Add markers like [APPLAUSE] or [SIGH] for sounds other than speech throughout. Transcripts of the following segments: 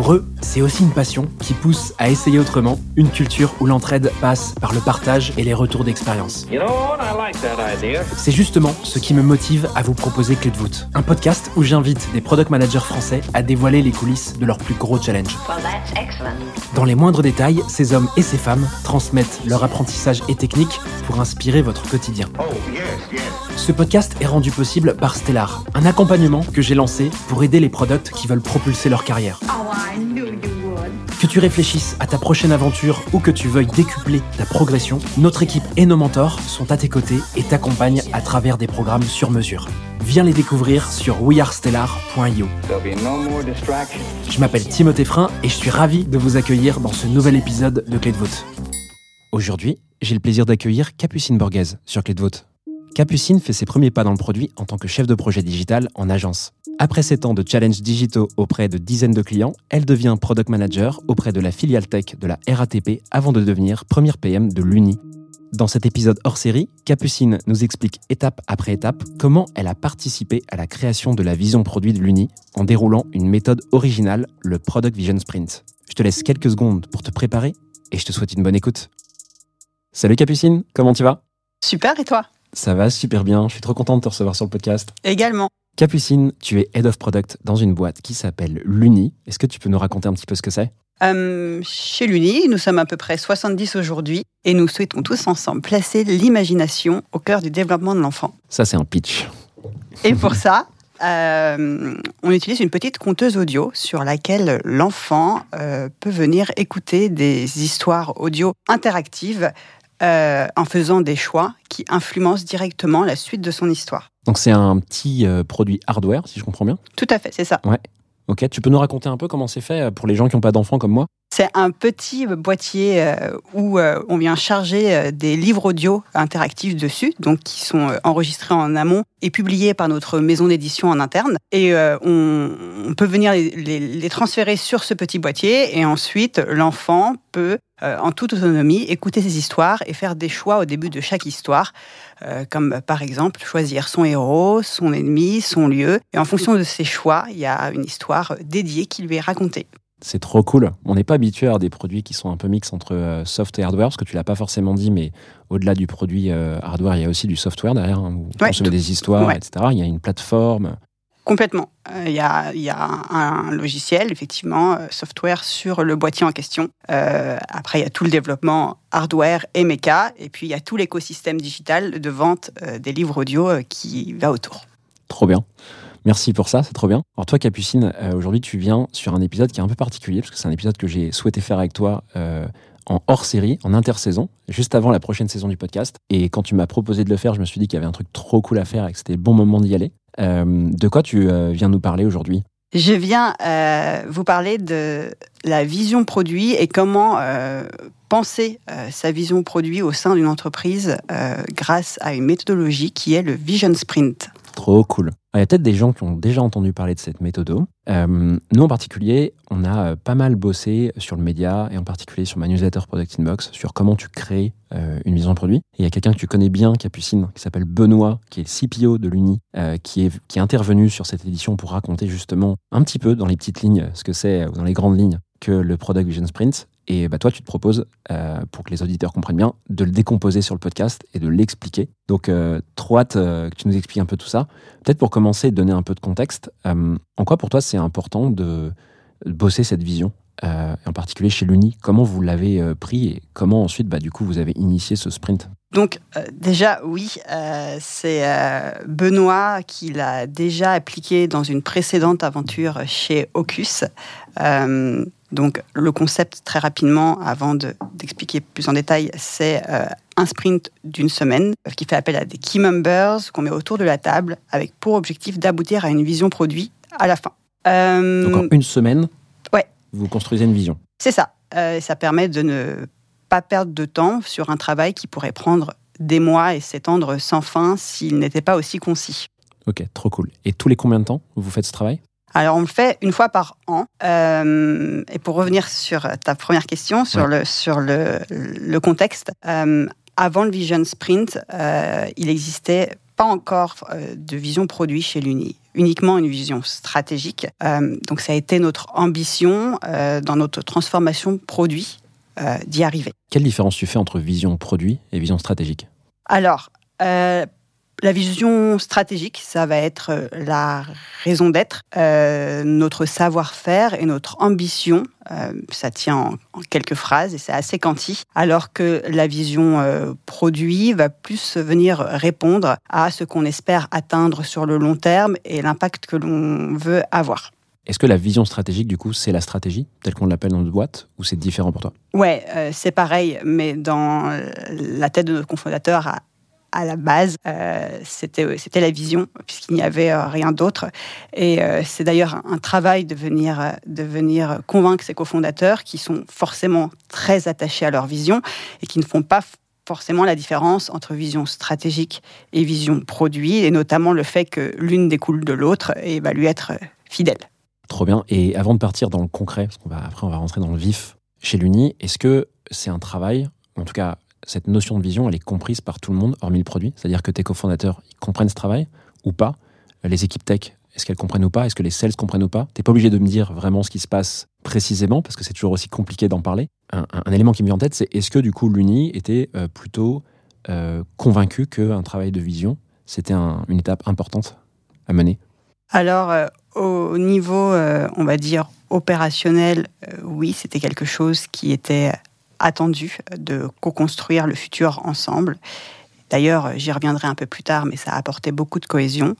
Pour eux, c'est aussi une passion qui pousse à essayer autrement, une culture où l'entraide passe par le partage et les retours d'expérience. You know what? I like that idea. C'est justement ce qui me motive à vous proposer Clé de voûte, un podcast où j'invite des product managers français à dévoiler les coulisses de leurs plus gros challenges. Well, that's excellent. Dans les moindres détails, ces hommes et ces femmes transmettent leur apprentissage et techniques pour inspirer votre quotidien. Oh, yes, yes. Ce podcast est rendu possible par Stellar, un accompagnement que j'ai lancé pour aider les products qui veulent propulser leur carrière. Oh. Que tu réfléchisses à ta prochaine aventure ou que tu veuilles décupler ta progression, notre équipe et nos mentors sont à tes côtés et t'accompagnent à travers des programmes sur mesure. Viens les découvrir sur wearestellar.io. There'll be no more distractions. Je m'appelle Timothée Frein et je suis ravi de vous accueillir dans ce nouvel épisode de Clé de voûte. Aujourd'hui, j'ai le plaisir d'accueillir Capucine Borghese sur Clé de voûte. Capucine fait ses premiers pas dans le produit en tant que chef de projet digital en agence. Après 7 ans de challenges digitaux auprès de dizaines de clients, elle devient product manager auprès de la filiale tech de la RATP avant de devenir première PM de l'Uni. Dans cet épisode hors série, Capucine nous explique étape après étape comment elle a participé à la création de la vision produit de l'Uni en déroulant une méthode originale, le Product Vision Sprint. Je te laisse quelques secondes pour te préparer et je te souhaite une bonne écoute. Salut Capucine, comment tu vas? Super, et toi? Ça va super bien, je suis trop content de te recevoir sur le podcast. Également. Capucine, tu es Head of Product dans une boîte qui s'appelle l'Uni. Est-ce que tu peux nous raconter un petit peu ce que c'est? Euh, chez l'Uni, nous sommes à peu près 70 aujourd'hui et nous souhaitons tous ensemble placer l'imagination au cœur du développement de l'enfant. Ça, c'est un pitch. Et pour ça, euh, on utilise une petite conteuse audio sur laquelle l'enfant euh, peut venir écouter des histoires audio interactives euh, en faisant des choix qui influencent directement la suite de son histoire. Donc, c'est un petit euh, produit hardware, si je comprends bien. Tout à fait, c'est ça. Ok, tu peux nous raconter un peu comment c'est fait euh, pour les gens qui n'ont pas d'enfants comme moi? C'est un petit boîtier euh, où euh, on vient charger euh, des livres audio interactifs dessus, donc qui sont enregistrés en amont et publiés par notre maison d'édition en interne. Et on, peut venir les, transférer sur ce petit boîtier et ensuite l'enfant peut, en toute autonomie, écouter ces histoires et faire des choix au début de chaque histoire, comme par exemple choisir son héros, son ennemi, son lieu. Et en fonction de ces choix, il y a une histoire dédiée qui lui est racontée. C'est trop cool. On n'est pas habitué à des produits qui sont un peu mix entre euh, soft et hardware, parce que tu l'as pas forcément dit, mais au-delà du produit euh, hardware, il y a aussi du software derrière, hein, où concevez tout- des histoires, ouais. etc. Il y a une plateforme. Complètement. Euh, Il y, a, y a un logiciel, effectivement, software sur le boîtier en question. Après, il y a tout le développement hardware et méca. Et puis, il y a tout l'écosystème digital de vente des livres audio qui va autour. Trop bien. Merci pour ça, c'est trop bien. Alors toi, Capucine, euh, aujourd'hui, tu viens sur un épisode qui est un peu particulier, parce que c'est un épisode que j'ai souhaité faire avec toi euh, en hors-série, en intersaison, juste avant la prochaine saison du podcast. Et quand tu m'as proposé de le faire, je me suis dit qu'il y avait un truc trop cool à faire et que c'était le bon moment d'y aller. Euh, de quoi tu viens nous parler aujourd'hui? Je viens vous parler de la vision produit et comment penser sa vision produit au sein d'une entreprise grâce à une méthodologie qui est le Vision Sprint. Trop cool. Il y a peut-être des gens qui ont déjà entendu parler de cette méthode. Euh, nous, en particulier, on a euh, pas mal bossé sur le média et en particulier sur ma newsletter Product Inbox sur comment tu crées euh, une vision produit. Et il y a quelqu'un que tu connais bien, Capucine, qui s'appelle Benoît, qui est le CPO de l'Uni, qui, est, qui est intervenu sur cette édition pour raconter justement un petit peu dans les petites lignes ce que c'est, ou dans les grandes lignes, que le Product Vision Sprint. Et bah, toi, tu te proposes, euh, pour que les auditeurs comprennent bien, de le décomposer sur le podcast et de l'expliquer. Donc, euh, trop euh, que tu nous expliques un peu tout ça. Peut-être pour commencer, donner un peu de contexte. euh, en quoi pour toi c'est important de, bosser cette vision, en particulier chez l'Uni? Comment vous l'avez pris et comment ensuite, bah, du coup, vous avez initié ce sprint? Donc déjà, oui, c'est Benoît qui l'a déjà appliqué dans une précédente aventure chez Ocus. Donc le concept, très rapidement, avant de- d'expliquer plus en détail, c'est euh, un sprint d'une semaine qui fait appel à des key members qu'on met autour de la table avec pour objectif d'aboutir à une vision produit à la fin. Euh, Donc, en une semaine, Ouais. vous construisez une vision. c'est ça. Euh, ça permet de ne pas perdre de temps sur un travail qui pourrait prendre des mois et s'étendre sans fin s'il n'était pas aussi concis. Ok, trop cool. Et tous les combien de temps vous faites ce travail? Alors, on le fait une fois par an. Euh, et pour revenir sur ta première question, sur, le, sur le, le contexte, euh, avant le Vision Sprint, euh, il n'existait pas encore de vision produit chez l'Uni, uniquement une vision stratégique. Donc, ça a été notre ambition dans notre transformation produit d'y arriver. Quelle différence tu fais entre vision produit et vision stratégique? Alors, la vision stratégique, ça va être euh, la raison d'être, euh, notre savoir-faire et notre ambition. Euh, ça tient en, en quelques phrases et c'est assez quanti. Alors que la vision euh, produit va plus venir répondre à ce qu'on espère atteindre sur le long terme et l'impact que l'on veut avoir. Est-ce que la vision stratégique, du coup, c'est la stratégie, telle qu'on l'appelle dans notre boîte, ou c'est différent pour toi? Ouais, euh, c'est pareil, mais dans la tête de notre cofondateur, à, à la base, euh, c'était c'était la vision, puisqu'il n'y avait euh, rien d'autre. Et euh, c'est d'ailleurs un, travail de venir, euh, de venir convaincre ces cofondateurs qui sont forcément très attachés à leur vision et qui ne font pas forcément la différence entre vision stratégique et vision produit, et notamment le fait que l'une découle de l'autre et va lui être euh, fidèle. Trop bien. Et avant de partir dans le concret, parce qu'on va on va rentrer dans le vif chez l'Uni, est-ce que c'est un travail, en tout cas cette notion de vision, elle est comprise par tout le monde, hormis le produit. C'est-à-dire que tes cofondateurs, ils comprennent ce travail ou pas? Les équipes tech, est-ce qu'elles comprennent ou pas? Est-ce que les sales comprennent ou pas? T'es pas obligé de me dire vraiment ce qui se passe précisément, parce que c'est toujours aussi compliqué d'en parler. Un, élément qui me vient en tête, c'est est-ce que du coup l'Uni était euh, plutôt euh, convaincu qu'un travail de vision, c'était un- une étape importante à mener? Alors, euh, au niveau, euh, on va dire, opérationnel, oui, c'était quelque chose qui était attendu de co-construire le futur ensemble. D'ailleurs, j'y reviendrai un peu plus tard, mais ça a apporté beaucoup de cohésion.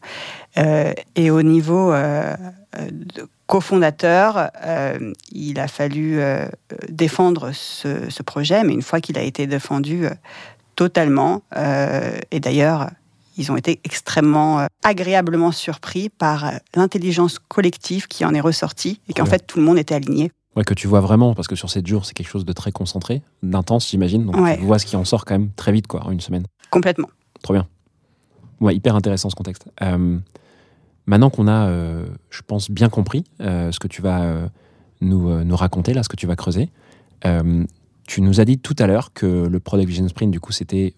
Euh, et au niveau euh, de cofondateur, euh, il a fallu défendre ce, ce projet, mais une fois qu'il a été défendu totalement, et d'ailleurs, ils ont été extrêmement agréablement surpris par l'intelligence collective qui en est ressortie et qu'en Ouais. fait tout le monde était aligné. Ouais, que tu vois vraiment, parce que sur 7 jours, c'est quelque chose de très concentré, d'intense, j'imagine. Donc Ouais. tu vois ce qui en sort quand même très vite, quoi, en une semaine. Complètement. Trop bien. Ouais, hyper intéressant ce contexte. Euh, maintenant qu'on a, euh, je pense, bien compris euh, ce que tu vas nous, nous raconter, là, ce que tu vas creuser, tu nous as dit tout à l'heure que le Product Vision Sprint, du coup, c'était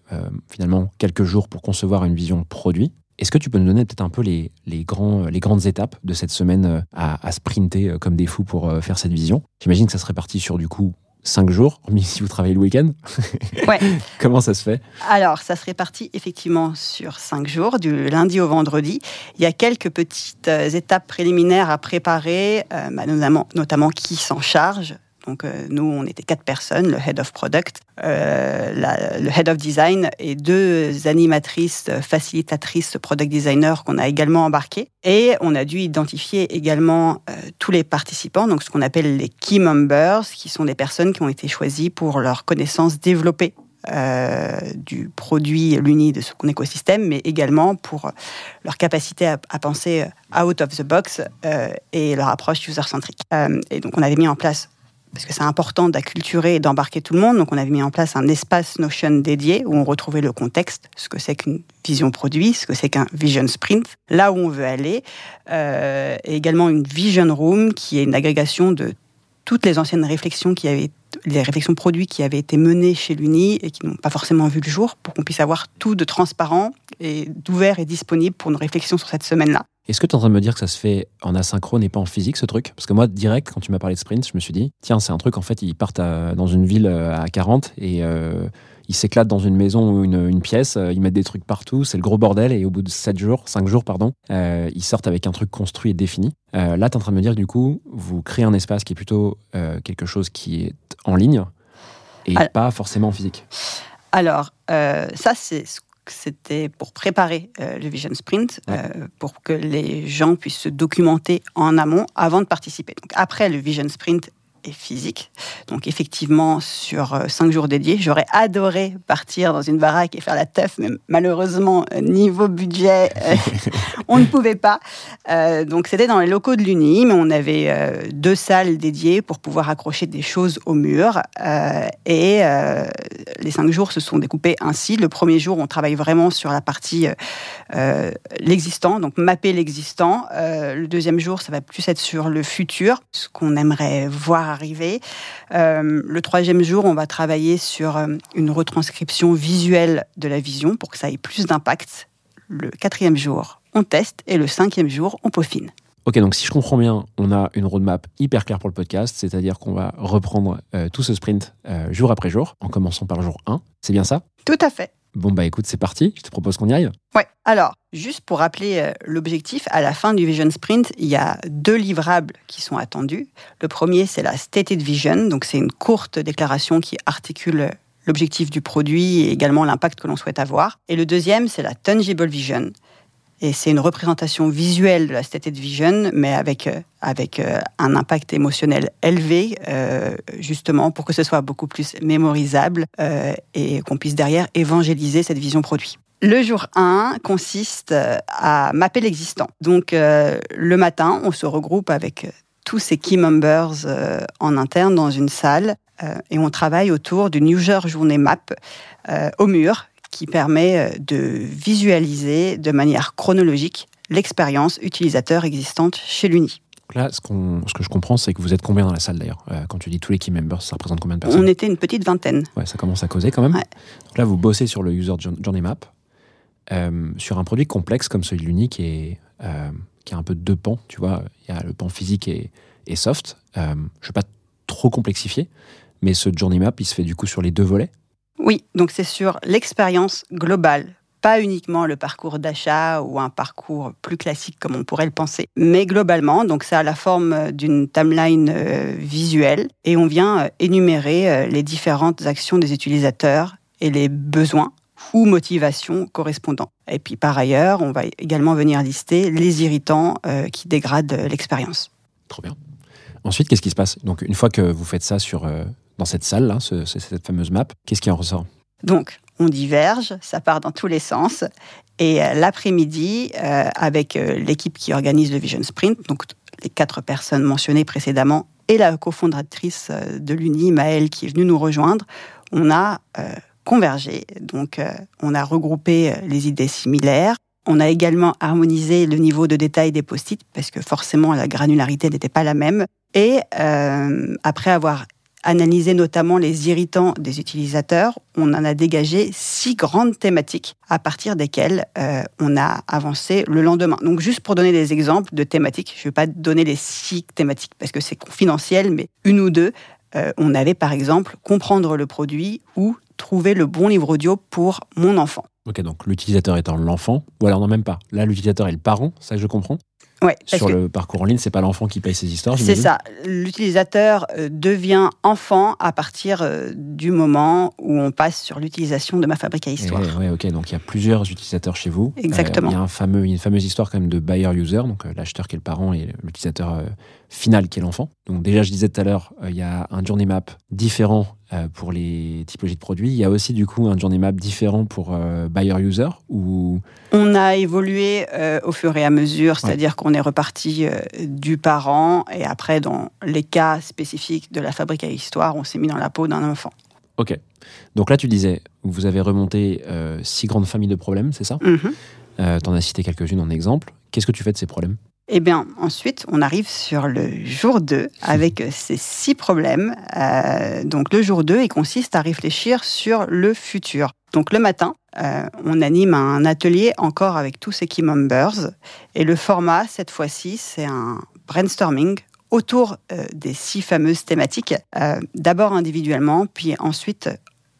finalement quelques jours pour concevoir une vision produit. Est-ce que tu peux nous donner peut-être un peu les, les, grands, les grandes étapes de cette semaine euh, à, à sprinter euh, comme des fous pour euh, faire cette vision? J'imagine que ça serait parti sur du coup 5 jours, [LAUGHS] hormis si vous travaillez le week-end. [LAUGHS] Ouais. Comment ça se fait? Alors, ça se répartit effectivement sur cinq jours, du lundi au vendredi. Il y a quelques petites étapes préliminaires à préparer, euh, bah, notamment, notamment qui s'en charge. Donc, euh, nous, on était quatre personnes, le head of product, euh, le head of design et deux animatrices, facilitatrices, product designers qu'on a également embarquées. Et on a dû identifier également euh, tous les participants, donc ce qu'on appelle les key members, qui sont des personnes qui ont été choisies pour leurs connaissances développées euh, du produit l'uni de son écosystème, mais également pour leur capacité à, penser out of the box et leur approche user-centrique. Et donc, on avait mis en place, parce que c'est important d'acculturer et d'embarquer tout le monde, donc on avait mis en place un espace Notion dédié où on retrouvait le contexte, ce que c'est qu'une vision produit, ce que c'est qu'un vision sprint, là où on veut aller, euh, et également une vision room qui est une agrégation de toutes les anciennes réflexions qui avaient les réflexions produits qui avaient été menées chez l'Uni et qui n'ont pas forcément vu le jour pour qu'on puisse avoir tout de transparent et d'ouvert et disponible pour une réflexion sur cette semaine-là. Est-ce que tu es en train de me dire que ça se fait en asynchrone et pas en physique ce truc? Parce que moi, direct, quand tu m'as parlé de sprint, je me suis dit, tiens, c'est un truc, en fait, ils partent à- dans une ville euh, à 40 et euh, ils s'éclatent dans une maison ou une, une pièce, euh, ils mettent des trucs partout, c'est le gros bordel et au bout de 7 jours, 5 jours, pardon, euh, ils sortent avec un truc construit et défini. Euh, là, tu es en train de me dire que du coup, vous créez un espace qui est plutôt quelque chose qui est en ligne et Alors- pas forcément en physique. Alors, ça, c'est ce c'était pour préparer euh, le Vision Sprint, Ouais. euh, pour que les gens puissent se documenter en amont avant de participer. Donc, après le Vision Sprint physique. Donc effectivement, sur euh, cinq jours dédiés, j'aurais adoré partir dans une baraque et faire la teuf, mais malheureusement, euh, niveau budget, euh, [LAUGHS] on ne pouvait pas. Donc c'était dans les locaux de l'Uni, mais on avait deux salles dédiées pour pouvoir accrocher des choses au mur. Et les cinq jours se sont découpés ainsi. Le premier jour, on travaille vraiment sur la partie l'existant, donc mapper l'existant. Le deuxième jour, ça va plus être sur le futur, ce qu'on aimerait voir arriver. Euh, le troisième jour, on va travailler sur euh, une retranscription visuelle de la vision pour que ça ait plus d'impact. Le quatrième jour, on teste et le cinquième jour, on peaufine. Ok, donc si je comprends bien, on a une roadmap hyper claire pour le podcast, c'est-à-dire qu'on va reprendre euh, tout ce sprint euh, jour après jour, en commençant par jour 1. C'est bien ça? Tout à fait. Bon, bah écoute, c'est parti. Je te propose qu'on y aille. Ouais. Alors, juste pour rappeler euh, l'objectif, à la fin du Vision Sprint, il y a deux livrables qui sont attendus. Le premier, c'est la Stated Vision, donc c'est une courte déclaration qui articule euh, l'objectif du produit et également l'impact que l'on souhaite avoir. Et le deuxième, c'est la Tangible Vision. Et c'est une représentation visuelle de la Stated Vision, mais avec, euh, avec euh, un impact émotionnel élevé, euh, justement pour que ce soit beaucoup plus mémorisable et qu'on puisse derrière évangéliser cette vision produit. Le jour 1 consiste à mapper l'existant. Donc le matin, on se regroupe avec tous ces key members en interne dans une salle et on travaille autour d'une user journée map au mur qui permet euh, de visualiser de manière chronologique l'expérience utilisateur existante chez l'Uni. Là, ce, que je comprends, c'est que vous êtes combien dans la salle d'ailleurs Euh, Quand tu dis tous les key members, ça représente combien de personnes? On était une petite vingtaine. Ouais, ça commence à causer quand même. Ouais. Donc là, vous bossez sur le User Jour- Journey Map, euh, sur un produit complexe comme celui de l'Uni qui, est, euh, qui a un peu deux pans, tu vois. Il y a le pan physique et, et soft. Je ne vais pas trop complexifier, mais ce Journey Map, il se fait du coup sur les deux volets. Oui, donc c'est sur l'expérience globale, pas uniquement le parcours d'achat ou un parcours plus classique comme on pourrait le penser, mais globalement, donc ça a la forme d'une timeline euh, visuelle et on vient euh, énumérer euh, les différentes actions des utilisateurs et les besoins ou motivations correspondants. Et puis par ailleurs, on va également venir lister les irritants euh, qui dégradent euh, l'expérience. Trop bien. Ensuite, qu'est-ce qui se passe? Donc, une fois que vous faites ça sur, euh, dans cette salle, cette fameuse map, qu'est-ce qui en ressort? Donc, on diverge, ça part dans tous les sens. Et euh, l'après-midi, euh, avec l'équipe qui organise le Vision Sprint, donc les quatre personnes mentionnées précédemment, et la cofondatrice de l'Uni, Maëlle, qui est venue nous rejoindre, on a convergé. Donc, on a regroupé les idées similaires. On a également harmonisé le niveau de détail des post-it, parce que forcément, la granularité n'était pas la même. Et euh, après avoir analysé notamment les irritants des utilisateurs, on en a dégagé six grandes thématiques à partir desquelles euh, on a avancé le lendemain. Donc juste pour donner des exemples de thématiques, je ne vais pas donner les six thématiques parce que c'est confidentiel, mais une ou deux, euh, on avait par exemple comprendre le produit ou trouver le bon livre audio pour mon enfant. Ok, donc l'utilisateur étant l'enfant, ou alors non, même pas. Là, l'utilisateur est le parent, ça je comprends. Ouais, Sur le parcours en ligne, c'est pas l'enfant qui paye ses histoires. C'est ça. L'utilisateur euh, devient enfant à partir euh, du moment où on passe sur l'utilisation de ma fabrique à histoire. Ouais, ok. Donc il y a plusieurs utilisateurs chez vous. Exactement. Euh, il y a un fameux, une fameuse histoire quand même de buyer-user, donc euh, l'acheteur qui est le parent et l'utilisateur euh, final qui est l'enfant. Donc déjà, je disais tout à l'heure, il y a un journey map différent pour les typologies de produits. Il y a aussi du coup un journey map différent pour euh, buyer-user ou On a évolué euh, au fur et à mesure, c'est-à-dire qu'on est reparti euh, du parent et après, dans les cas spécifiques de la fabrique à histoire, on s'est mis dans la peau d'un enfant. Ok. Donc là, tu disais, vous avez remonté euh, six grandes familles de problèmes, c'est ça? Mhm. euh, T'en as cité quelques-unes en exemple. Qu'est-ce que tu fais de ces problèmes? Eh bien, ensuite, on arrive sur le jour 2 avec ces six problèmes. Euh, donc, le jour 2, il consiste à réfléchir sur le futur. Donc, le matin, euh, on anime un atelier encore avec tous ces key members. Et le format, cette fois-ci, c'est un brainstorming autour euh, des six fameuses thématiques, d'abord individuellement, puis ensuite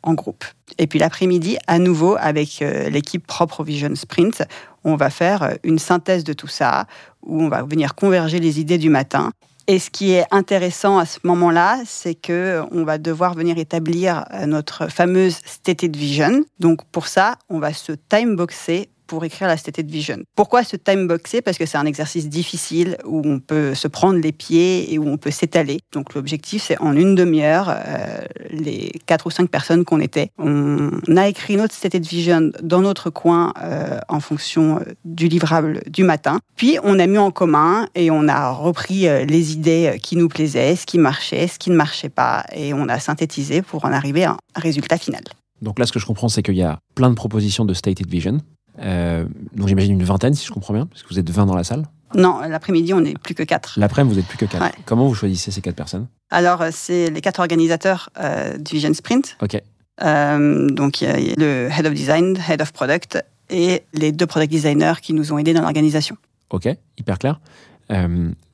en groupe. Et puis l'après-midi, à nouveau, avec l'équipe propre Vision Sprint, on va faire euh, une synthèse de tout ça, où on va venir converger les idées du matin. Et ce qui est intéressant à ce moment-là, c'est que on va devoir venir établir euh, notre fameuse stated vision. Donc pour ça, on va se timeboxer pour écrire la stated vision. Pourquoi se time boxer Parce que c'est un exercice difficile où on peut se prendre les pieds et où on peut s'étaler. Donc l'objectif, c'est en une demi-heure, euh, les quatre ou cinq personnes qu'on était, on a écrit notre stated vision dans notre coin euh, en fonction euh, du livrable du matin. Puis on a mis en commun et on a repris les idées qui nous plaisaient, ce qui marchait, ce qui ne marchait pas, et on a synthétisé pour en arriver à un résultat final. Donc là, ce que je comprends, c'est qu'il y a plein de propositions de stated vision. Euh, donc j'imagine une vingtaine, si je comprends bien, parce que vous êtes 20 dans la salle. Non, l'après-midi, on n'est plus que quatre. L'après-midi, vous êtes plus que 4. Ouais. Comment vous choisissez ces quatre personnes? Alors, euh, c'est les quatre organisateurs euh, du Vision Sprint. Ok. Euh, donc, il y a le Head of Design, Head of Product et les deux Product Designers qui nous ont aidés dans l'organisation. Ok, hyper clair.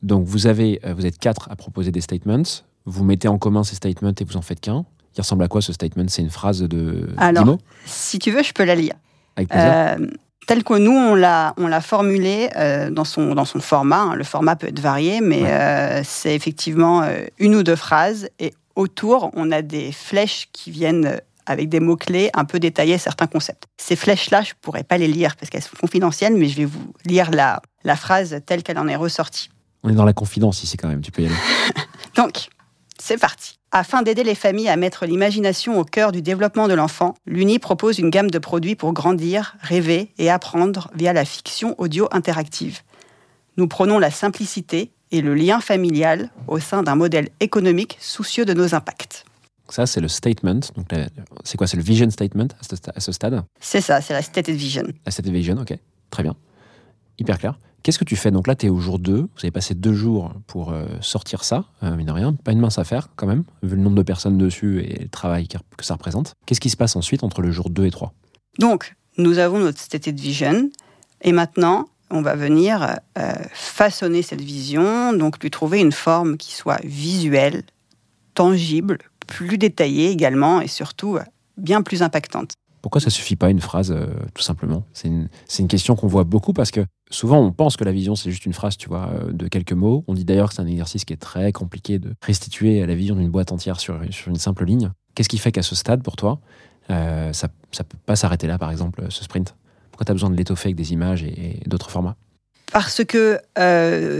Donc vous avez, vous êtes quatre à proposer des statements. Vous mettez en commun ces statements et vous en faites qu'un. Il ressemble à quoi ce statement? C'est une phrase de Alors, Si tu veux, je peux la lire. Avec. Euh, tel que nous, on l'a, on l'a formulé euh, dans, son, dans son format. hein. Le format peut être varié, mais Ouais. euh, c'est effectivement euh, une ou deux phrases. Et autour, on a des flèches qui viennent avec des mots-clés un peu détailler certains concepts. Ces flèches-là, je ne pourrais pas les lire parce qu'elles sont confidentielles, mais je vais vous lire la, la phrase telle qu'elle en est ressortie. On est dans la confidence ici quand même, tu peux y aller. [LAUGHS] Donc, c'est parti. Afin d'aider les familles à mettre l'imagination au cœur du développement de l'enfant, l'UNI propose une gamme de produits pour grandir, rêver et apprendre via la fiction audio interactive. Nous prenons la simplicité et le lien familial au sein d'un modèle économique soucieux de nos impacts. Ça, c'est le statement. C'est quoi? C'est le vision statement à ce, sta- à ce stade? C'est ça, c'est la stated vision. La stated vision, ok. Très bien. Hyper clair. Qu'est-ce que tu fais Donc là, tu es au jour 2. Vous avez passé deux jours pour euh, sortir ça, euh, mine de rien. Pas une mince affaire, quand même, vu le nombre de personnes dessus et le travail que ça représente. Qu'est-ce qui se passe ensuite entre le jour 2 et 3 Donc, nous avons notre stated vision et maintenant, on va venir euh, façonner cette vision, donc lui trouver une forme qui soit visuelle, tangible, plus détaillée également et surtout bien plus impactante. Pourquoi ça suffit pas une phrase, euh, tout simplement? C'est une, question qu'on voit beaucoup parce que souvent on pense que la vision c'est juste une phrase, tu vois, euh, de quelques mots. On dit d'ailleurs que c'est un exercice qui est très compliqué de restituer la vision d'une boîte entière sur, une simple ligne. Qu'est-ce qui fait qu'à ce stade, pour toi, euh, ça ne peut pas s'arrêter là, par exemple, ce sprint? Pourquoi tu as besoin de l'étoffer avec des images et, d'autres formats? Parce que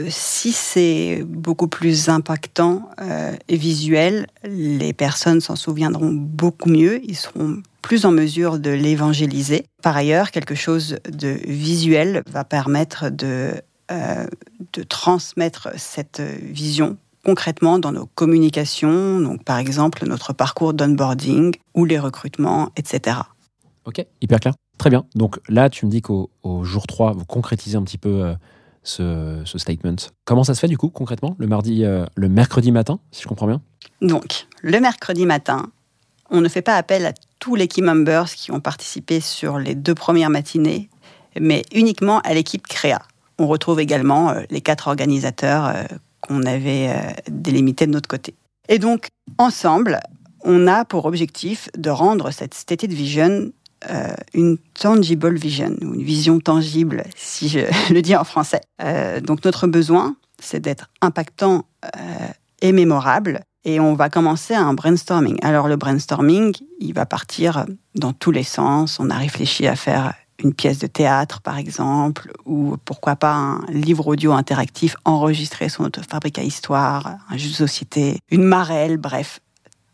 si c'est beaucoup plus impactant et visuel, les personnes s'en souviendront beaucoup mieux, ils seront plus en mesure de l'évangéliser. Par ailleurs, quelque chose de visuel va permettre de, euh, de transmettre cette vision concrètement dans nos communications, donc par exemple notre parcours d'onboarding ou les recrutements, etc. Ok, hyper clair. Très bien. Donc là, tu me dis qu'au au jour 3, vous concrétisez un petit peu euh, ce, ce statement. Comment ça se fait du coup, concrètement Le mardi, euh, le mercredi matin, si je comprends bien? Donc, le mercredi matin, on ne fait pas appel à tous les key members qui ont participé sur les deux premières matinées, mais uniquement à l'équipe créa. On retrouve également euh, les quatre organisateurs euh, qu'on avait euh, délimités de notre côté. Et donc, ensemble, on a pour objectif de rendre cette stated vision une tangible vision, ou une vision tangible, si je [LAUGHS] le dis en français. Donc, notre besoin, c'est d'être impactant et mémorable. Et on va commencer un brainstorming. Alors le brainstorming, il va partir dans tous les sens. On a réfléchi à faire une pièce de théâtre, par exemple, ou pourquoi pas un livre audio interactif enregistré sur notre fabrique à histoire, un jeu de société, une marelle, bref.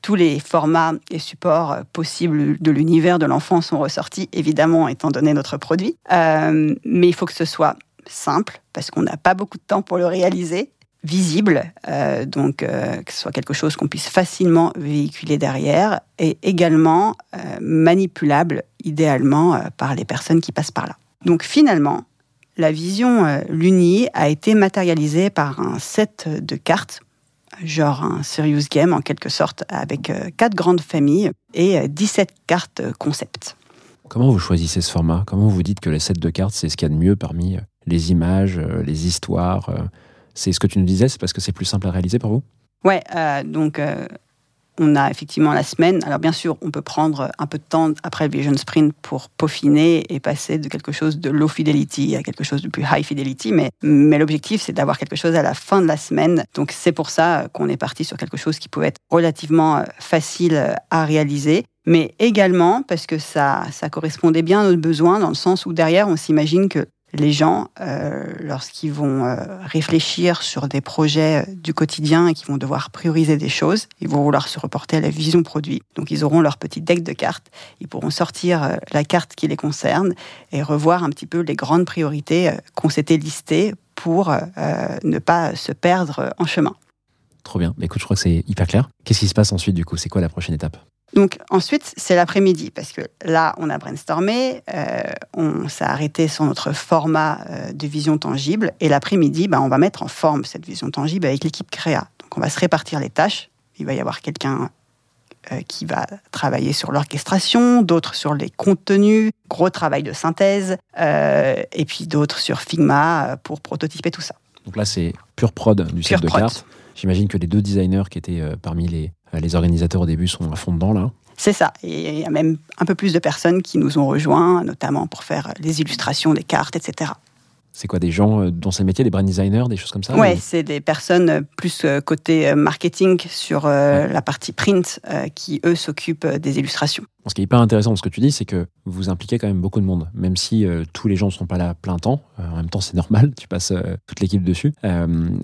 Tous les formats et supports possibles de l'univers de l'enfant sont ressortis, évidemment, étant donné notre produit. Euh, mais il faut que ce soit simple, parce qu'on n'a pas beaucoup de temps pour le réaliser, visible, euh, donc euh, que ce soit quelque chose qu'on puisse facilement véhiculer derrière, et également euh, manipulable, idéalement, par les personnes qui passent par là. Donc finalement, la vision Luni a été matérialisée par un set de cartes, genre un serious game en quelque sorte, avec quatre grandes familles et euh, 17 cartes concept. Comment vous choisissez ce format? Comment vous dites que les sets de cartes, c'est ce qu'il y a de mieux parmi les images, les histoires C'est ce que tu nous disais, c'est parce que c'est plus simple à réaliser pour vous? Ouais, euh, donc euh, on a effectivement la semaine. Alors bien sûr, on peut prendre un peu de temps après le Vision Sprint pour peaufiner et passer de quelque chose de low fidelity à quelque chose de plus high fidelity, mais, mais l'objectif c'est d'avoir quelque chose à la fin de la semaine. Donc c'est pour ça qu'on est parti sur quelque chose qui pouvait être relativement euh, facile à réaliser. mais également parce que ça, ça correspondait bien à notre besoin, dans le sens où derrière, on s'imagine que les gens, euh, lorsqu'ils vont euh, réfléchir sur des projets euh, du quotidien et qu'ils vont devoir prioriser des choses, ils vont vouloir se reporter à la vision produit. Donc ils auront leur petit deck de cartes, ils pourront sortir la carte qui les concerne et revoir un petit peu les grandes priorités qu'on s'était listées pour ne pas se perdre en chemin. Trop bien. Mais écoute, je crois que c'est hyper clair. Qu'est-ce qui se passe ensuite du coup? C'est quoi la prochaine étape? Donc ensuite, c'est l'après-midi, parce que là, on a brainstormé, euh, on s'est arrêté sur notre format euh, de vision tangible, et l'après-midi, bah, on va mettre en forme cette vision tangible avec l'équipe créa. Donc on va se répartir les tâches. Il va y avoir quelqu'un euh, qui va travailler sur l'orchestration, d'autres sur les contenus, gros travail de synthèse, et puis d'autres sur Figma pour prototyper tout ça. Donc là, c'est pure prod du set de prod. cartes. J'imagine que les deux designers qui étaient euh, parmi les, euh, les organisateurs au début sont à fond dedans là. C'est ça. Et il y a même un peu plus de personnes qui nous ont rejoints, notamment pour faire les illustrations des cartes, etc. C'est quoi des gens euh, dans ces métiers, des brand designers, des choses comme ça Ouais, ou- c'est des personnes euh, plus euh, côté euh, marketing sur euh, la partie print euh, qui, eux, s'occupent euh, des illustrations. Ce qui est hyper intéressant dans ce que tu dis, c'est que vous impliquez quand même beaucoup de monde, même si euh, tous les gens ne sont pas là plein temps. Euh, en même temps, c'est normal, [LAUGHS] tu passes euh, toute l'équipe dessus.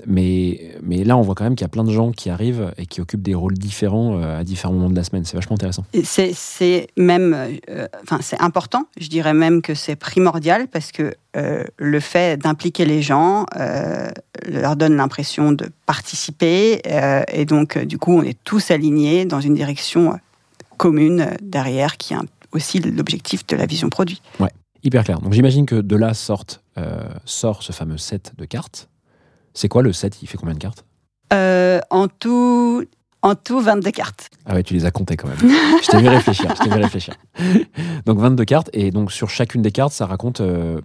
Mais, mais là, on voit quand même qu'il y a plein de gens qui arrivent et qui occupent des rôles différents à différents moments de la semaine. C'est vachement intéressant. C'est même, enfin, c'est important. Je dirais même que c'est primordial parce que le fait d'impliquer les gens leur donne l'impression de participer et donc du coup, on est tous alignés dans une direction commune derrière qui est aussi l'objectif de la vision produit. Hyper clair. Donc j'imagine que de là sortent, euh, sort ce fameux set de cartes. C'est quoi le set? Il fait combien de cartes? Euh, en tout, en tout 22 cartes. Ah ouais, tu les as comptées quand même. je t'ai vu réfléchir. Je t'ai vu réfléchir. [LAUGHS] donc 22 cartes et donc sur chacune des cartes, ça raconte euh,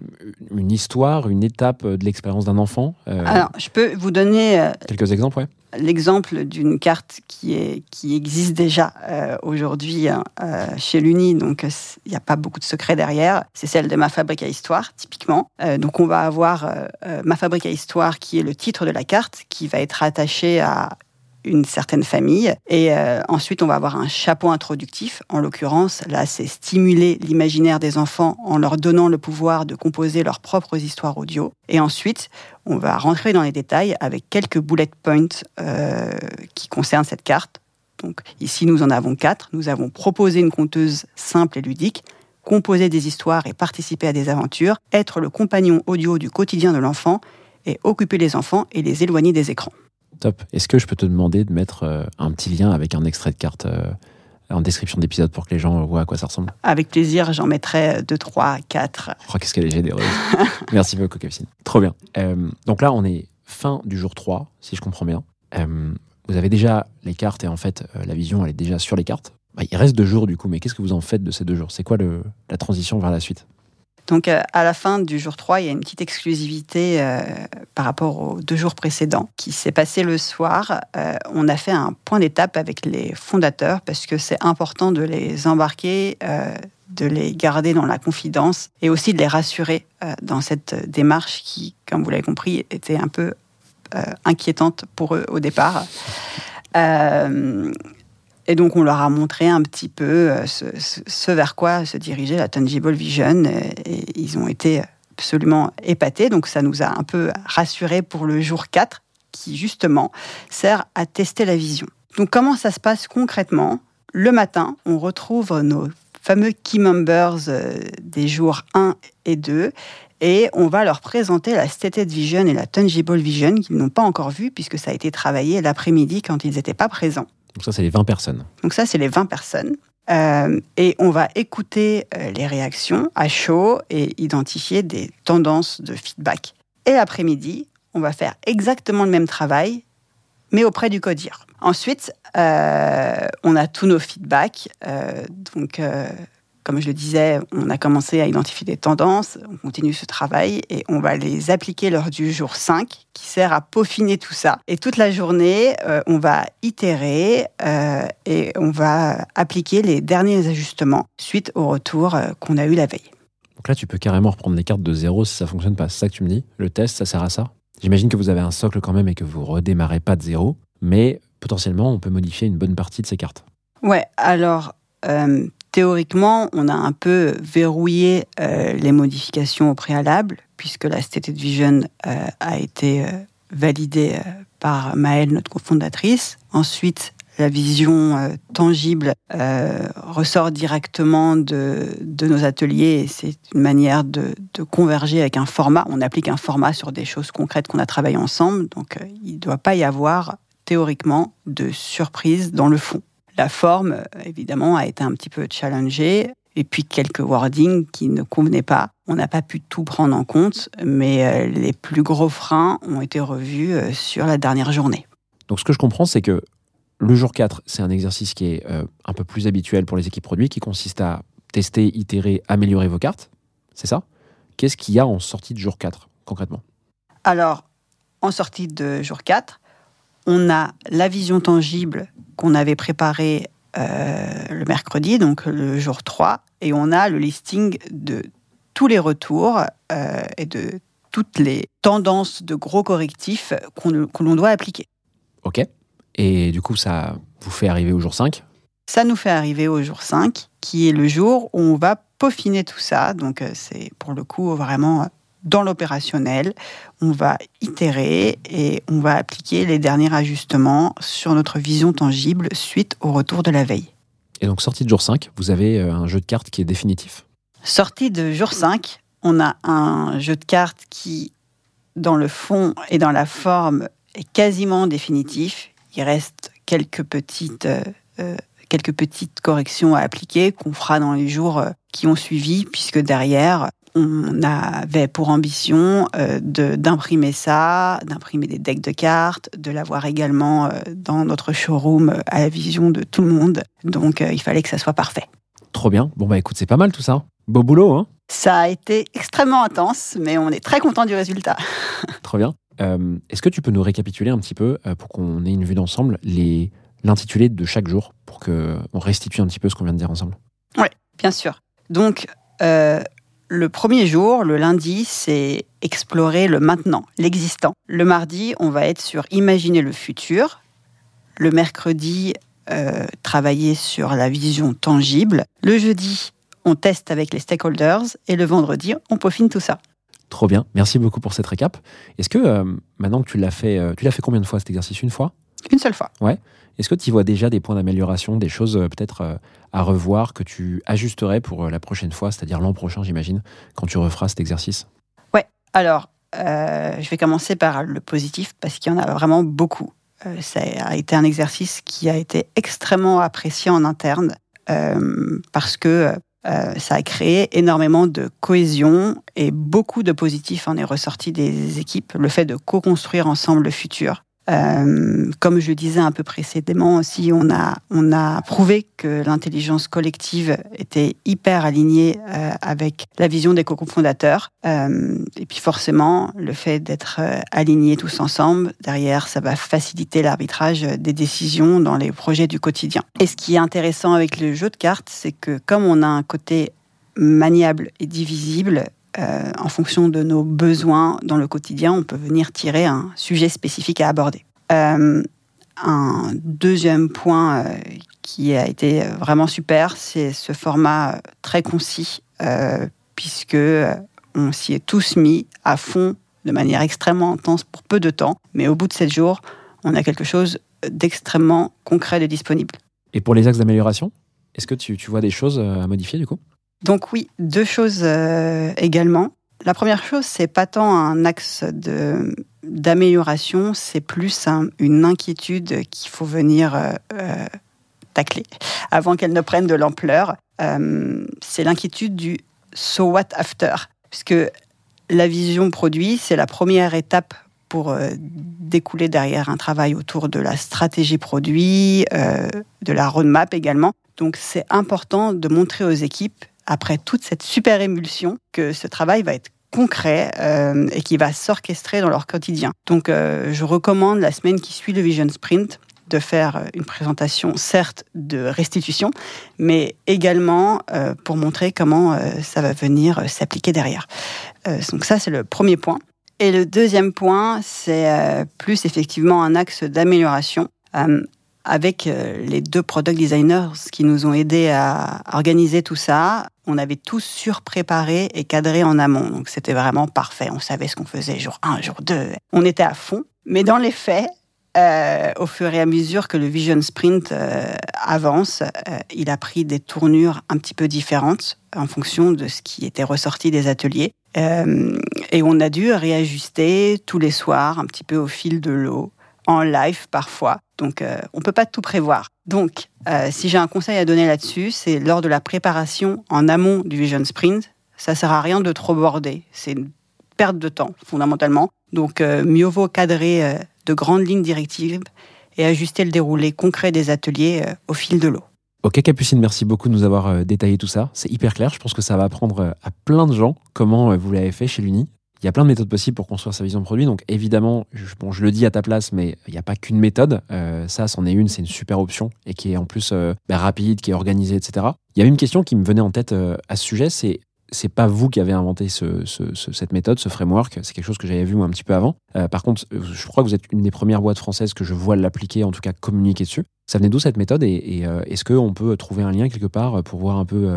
une histoire, une étape de l'expérience d'un enfant. Euh, Alors, je peux vous donner euh, quelques exemples, ouais. L'exemple d'une carte qui, est, qui existe déjà euh, aujourd'hui hein, euh, chez l'Uni, donc euh, il n'y a pas beaucoup de secrets derrière. C'est celle de Ma Fabrique à Histoire, typiquement. Donc on va avoir Ma Fabrique à Histoire, qui est le titre de la carte, qui va être attaché à une certaine famille. Et ensuite, on va avoir un chapeau introductif. En l'occurrence, là, c'est stimuler l'imaginaire des enfants en leur donnant le pouvoir de composer leurs propres histoires audio. Et ensuite, on va rentrer dans les détails avec quelques bullet points euh, qui concernent cette carte. Donc ici, nous en avons quatre. Nous avons proposé une conteuse simple et ludique, composer des histoires et participer à des aventures, être le compagnon audio du quotidien de l'enfant et occuper les enfants et les éloigner des écrans. Top. Est-ce que je peux te demander de mettre euh, un petit lien avec un extrait de carte euh, en description d'épisode pour que les gens voient à quoi ça ressemble Avec plaisir, j'en mettrai deux, trois, quatre. Oh, qu'est-ce qu'elle est généreuse. [LAUGHS] Merci beaucoup, Capucine. Trop bien. Euh, donc là, on est fin du jour 3, si je comprends bien. Euh, vous avez déjà les cartes et en fait, euh, la vision, elle est déjà sur les cartes. Bah, il reste deux jours du coup, mais qu'est-ce que vous en faites de ces deux jours? C'est quoi le, la transition vers la suite? Donc, euh, à la fin du jour 3, il y a une petite exclusivité euh, par rapport aux deux jours précédents qui s'est passé le soir. Euh, on a fait un point d'étape avec les fondateurs parce que c'est important de les embarquer, de les garder dans la confidence et aussi de les rassurer dans cette démarche qui, comme vous l'avez compris, était un peu inquiétante pour eux au départ. Et donc, on leur a montré un petit peu euh, ce, vers quoi se dirigeait la Tangible Vision. Et ils ont été absolument épatés. Donc, ça nous a un peu rassurés pour le jour 4, qui justement sert à tester la vision. Donc, comment ça se passe concrètement? Le matin, on retrouve nos fameux key members euh, des jours 1 et 2 et on va leur présenter la Stated Vision et la Tangible Vision qu'ils n'ont pas encore vues puisque ça a été travaillé l'après-midi quand ils n'étaient pas présents. Donc ça, c'est les 20 personnes. Donc ça, c'est les 20 personnes. Euh, et on va écouter euh, les réactions à chaud et identifier des tendances de feedback. Et l'après-midi, on va faire exactement le même travail, mais auprès du codir. Ensuite, euh, on a tous nos feedbacks. Donc, comme je le disais, on a commencé à identifier des tendances, on continue ce travail et on va les appliquer lors du jour 5 qui sert à peaufiner tout ça. Et toute la journée, euh, on va itérer euh, et on va appliquer les derniers ajustements suite au retour euh, qu'on a eu la veille. Donc là, tu peux carrément reprendre les cartes de zéro si ça fonctionne pas. C'est ça que tu me dis? Le test, ça sert à ça? J'imagine que vous avez un socle quand même et que vous redémarrez pas de zéro, mais potentiellement, on peut modifier une bonne partie de ces cartes. Ouais, alors euh, théoriquement, on a un peu verrouillé euh, les modifications au préalable, puisque la Stated Vision euh, a été euh, validée par Maëlle, notre cofondatrice. Ensuite, la vision tangible ressort directement de, nos ateliers c'est une manière de, de converger avec un format. On applique un format sur des choses concrètes qu'on a travaillé ensemble, donc il ne doit pas y avoir théoriquement de surprise dans le fond. La forme, évidemment, a été un petit peu challengée et puis quelques wordings qui ne convenaient pas. On n'a pas pu tout prendre en compte, mais euh, les plus gros freins ont été revus euh, sur la dernière journée. Donc ce que je comprends, c'est que le jour 4, c'est un exercice qui est euh, un peu plus habituel pour les équipes produits, qui consiste à tester, itérer, améliorer vos cartes. C'est ça? Qu'est-ce qu'il y a en sortie de jour 4, concrètement? Alors, en sortie de jour 4, on a la vision tangible qu'on avait préparée euh, le mercredi, donc le jour 3, et on a le listing de tous les retours euh, et de toutes les tendances de gros correctifs qu'on que l'on doit appliquer. Ok. Et du coup, ça vous fait arriver au jour 5. Ça nous fait arriver au jour 5, qui est le jour où on va peaufiner tout ça. Donc, euh, c'est pour le coup vraiment dans l'opérationnel. On va itérer et on va appliquer les derniers ajustements sur notre vision tangible suite au retour de la veille. Et donc, sortie de jour 5, vous avez euh, un jeu de cartes qui est définitif. Sortie de jour 5, on a un jeu de cartes qui, dans le fond et dans la forme, est quasiment définitif. Il reste quelques petites, euh, euh, quelques petites corrections à appliquer qu'on fera dans les jours qui ont suivi, puisque derrière, on avait pour ambition euh, d'imprimer ça, d'imprimer des decks de cartes, de l'avoir également euh, dans notre showroom euh, à la vision de tout le monde. Donc, il fallait que ça soit parfait. Trop bien. Bon, bah écoute, c'est pas mal tout ça. Beau boulot, hein Ça a été extrêmement intense, mais on est très content du résultat. [LAUGHS] Trop bien. Est-ce que tu peux nous récapituler un petit peu, pour qu'on ait une vue d'ensemble, les- l'intitulé de chaque jour, pour qu'on restitue un petit peu ce qu'on vient de dire ensemble? Bien sûr. Donc, euh, le premier jour, le lundi, c'est explorer le maintenant, l'existant. Le mardi, on va être sur imaginer le futur. Le mercredi, euh, travailler sur la vision tangible. Le jeudi, on teste avec les stakeholders. Et le vendredi, on peaufine tout ça. Trop bien. Merci beaucoup pour cette récap. Est-ce que, euh, maintenant que tu l'as fait, euh, tu l'as fait combien de fois cet exercice? Une fois? Une seule fois. Est-ce que tu vois déjà des points d'amélioration, des choses euh, peut-être euh, à revoir que tu ajusterais pour euh, la prochaine fois, c'est-à-dire l'an prochain, j'imagine, quand tu referas cet exercice? Alors, euh, je vais commencer par le positif parce qu'il y en a vraiment beaucoup. Ça a été un exercice qui a été extrêmement apprécié en interne parce que ça a créé énormément de cohésion et beaucoup de positifs en est ressorti des équipes. Le fait de co-construire ensemble le futur. Euh, comme je disais un peu précédemment aussi, on a, on a prouvé que l'intelligence collective était hyper alignée euh, avec la vision des co-fondateurs. Euh, et puis forcément, le fait d'être euh, alignés tous ensemble, derrière, ça va faciliter l'arbitrage des décisions dans les projets du quotidien. Et ce qui est intéressant avec le jeu de cartes, c'est que comme on a un côté maniable et divisible, euh, en fonction de nos besoins dans le quotidien, on peut venir tirer un sujet spécifique à aborder. Euh, un deuxième point euh, qui a été vraiment super, c'est ce format très concis, puisque on s'y est tous mis à fond de manière extrêmement intense pour peu de temps, mais au bout de sept jours, on a quelque chose d'extrêmement concret et disponible. Et pour les axes d'amélioration, est-ce que tu, tu vois des choses à modifier du coup? Donc oui, deux choses euh, également. La première chose, c'est pas tant un axe de d'amélioration, c'est plus un- une inquiétude qu'il faut venir euh, euh, tacler avant qu'elle ne prenne de l'ampleur. C'est l'inquiétude du so what after, puisque la vision produit, c'est la première étape pour découler derrière un travail autour de la stratégie produit, de la roadmap également. Donc c'est important de montrer aux équipes, après toute cette super émulsion, que ce travail va être concret euh, et qui va s'orchestrer dans leur quotidien. Donc euh, je recommande la semaine qui suit le Vision Sprint de faire une présentation, certes, de restitution, mais également euh, pour montrer comment euh, ça va venir euh, s'appliquer derrière. Euh, donc ça, c'est le premier point. Et le deuxième point, c'est euh, plus effectivement un axe d'amélioration. Avec euh, les deux product designers qui nous ont aidés à organiser tout ça, on avait tout surpréparé et cadré en amont. Donc c'était vraiment parfait. On savait ce qu'on faisait jour 1, jour 2. On était à fond. Mais dans les faits, euh, au fur et à mesure que le Vision Sprint euh, avance, il a pris des tournures un petit peu différentes en fonction de ce qui était ressorti des ateliers. Et on a dû réajuster tous les soirs, un petit peu au fil de l'eau, en live parfois. Donc euh, on peut pas tout prévoir. Donc euh, si j'ai un conseil à donner là-dessus, c'est lors de la préparation en amont du Vision Sprint, ça sert à rien de trop border. C'est une perte de temps fondamentalement. Donc euh, mieux vaut cadrer de grandes lignes directives et ajuster le déroulé concret des ateliers au fil de l'eau. Ok Capucine, merci beaucoup de nous avoir détaillé tout ça. C'est hyper clair. Je pense que ça va apprendre à plein de gens comment vous l'avez fait chez l'Uni. Il y a plein de méthodes possibles pour construire sa vision de produit. Donc évidemment, je, bon, je le dis à ta place, mais il n'y a pas qu'une méthode. Euh, ça, c'en est une, c'est une super option et qui est en plus euh, bah, rapide, qui est organisée, etc. Il y a une question qui me venait en tête euh, à ce sujet, c'est c'est pas vous qui avez inventé ce- ce- ce- cette méthode, ce framework. C'est quelque chose que j'avais vu moi un petit peu avant. Par contre, je crois que vous êtes une des premières boîtes françaises que je vois l'appliquer, en tout cas communiquer dessus. Ça venait d'où cette méthode? Et, est-ce qu'on peut trouver un lien quelque part pour voir un peu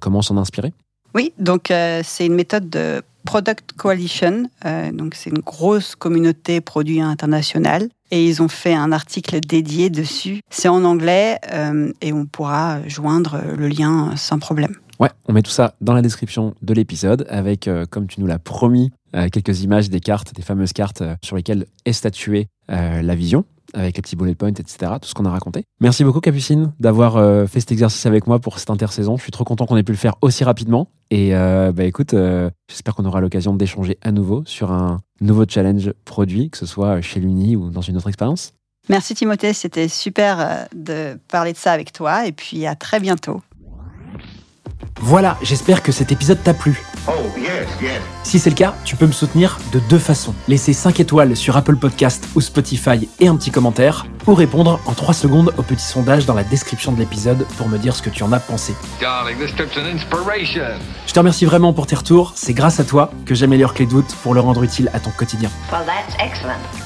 comment s'en inspirer? Oui, donc euh, c'est une méthode de Product Coalition. Euh, donc c'est une grosse communauté produit internationale. Et ils ont fait un article dédié dessus. C'est en anglais euh, et on pourra joindre le lien sans problème. Ouais, on met tout ça dans la description de l'épisode avec, comme tu nous l'as promis, quelques images des cartes, des fameuses cartes sur lesquelles est statuée la vision, avec les petits bullet points, etc. Tout ce qu'on a raconté. Merci beaucoup, Capucine, d'avoir euh, fait cet exercice avec moi pour cette intersaison. Je suis trop content qu'on ait pu le faire aussi rapidement. Et euh, bah, écoute, euh, j'espère qu'on aura l'occasion d'échanger à nouveau sur un nouveau challenge produit, que ce soit chez l'Uni ou dans une autre expérience. Merci Timothée, c'était super euh, de parler de ça avec toi et puis à très bientôt. Voilà, j'espère que cet épisode t'a plu. Oh, yes, yes. Si c'est le cas, tu peux me soutenir de deux façons. Laisser 5 étoiles sur Apple Podcast ou Spotify et un petit commentaire, ou répondre en 3 secondes au petit sondage dans la description de l'épisode pour me dire ce que tu en as pensé. Darling, this trip's an inspiration. Je te remercie vraiment pour tes retours, c'est grâce à toi que j'améliore Clé de pour le rendre utile à ton quotidien. Well, that's excellent.